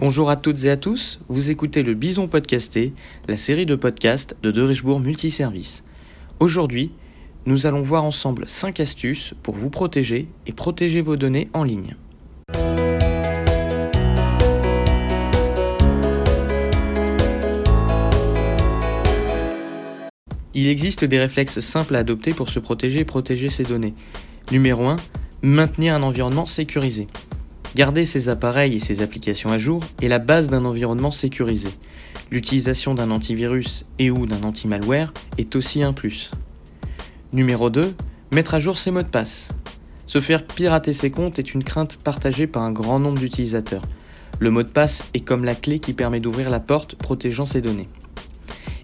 Bonjour à toutes et à tous, vous écoutez le Bison Podcasté, la série de podcasts de De Richebourg Multiservice. Aujourd'hui, nous allons voir ensemble 5 astuces pour vous protéger et protéger vos données en ligne. Il existe des réflexes simples à adopter pour se protéger et protéger ses données. Numéro 1, maintenir un environnement sécurisé. Garder ses appareils et ses applications à jour est la base d'un environnement sécurisé. L'utilisation d'un antivirus et ou d'un anti-malware est aussi un plus. Numéro 2. Mettre à jour ses mots de passe. Se faire pirater ses comptes est une crainte partagée par un grand nombre d'utilisateurs. Le mot de passe est comme la clé qui permet d'ouvrir la porte protégeant ses données.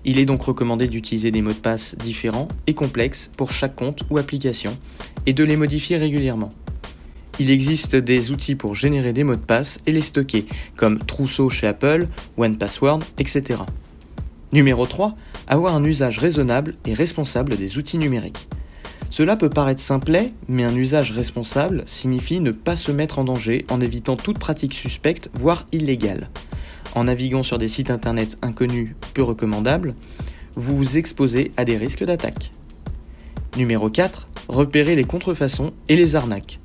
Il est donc recommandé d'utiliser des mots de passe différents et complexes pour chaque compte ou application et de les modifier régulièrement. Il existe des outils pour générer des mots de passe et les stocker, comme Trousseau chez Apple, OnePassword, etc. Numéro 3. Avoir un usage raisonnable et responsable des outils numériques. Cela peut paraître simplet, mais un usage responsable signifie ne pas se mettre en danger en évitant toute pratique suspecte, voire illégale. En naviguant sur des sites internet inconnus peu recommandables, vous vous exposez à des risques d'attaque. Numéro 4. Repérer les contrefaçons et les arnaques.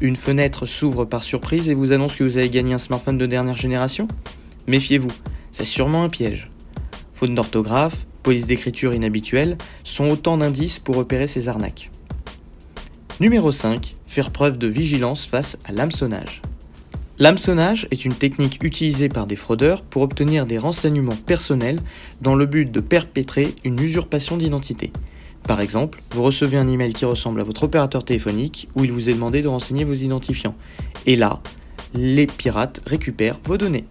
Une fenêtre s'ouvre par surprise et vous annonce que vous avez gagné un smartphone de dernière génération Méfiez-vous, c'est sûrement un piège. Faute d'orthographe, police d'écriture inhabituelle sont autant d'indices pour repérer ces arnaques. Numéro 5. Faire preuve de vigilance face à l'hameçonnage. L'hameçonnage est une technique utilisée par des fraudeurs pour obtenir des renseignements personnels dans le but de perpétrer une usurpation d'identité. Par exemple, vous recevez un email qui ressemble à votre opérateur téléphonique où il vous est demandé de renseigner vos identifiants. Et là, les pirates récupèrent vos données.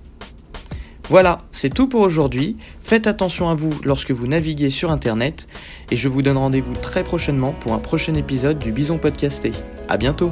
Voilà, c'est tout pour aujourd'hui. Faites attention à vous lorsque vous naviguez sur Internet et je vous donne rendez-vous très prochainement pour un prochain épisode du Bison Podcasté. A bientôt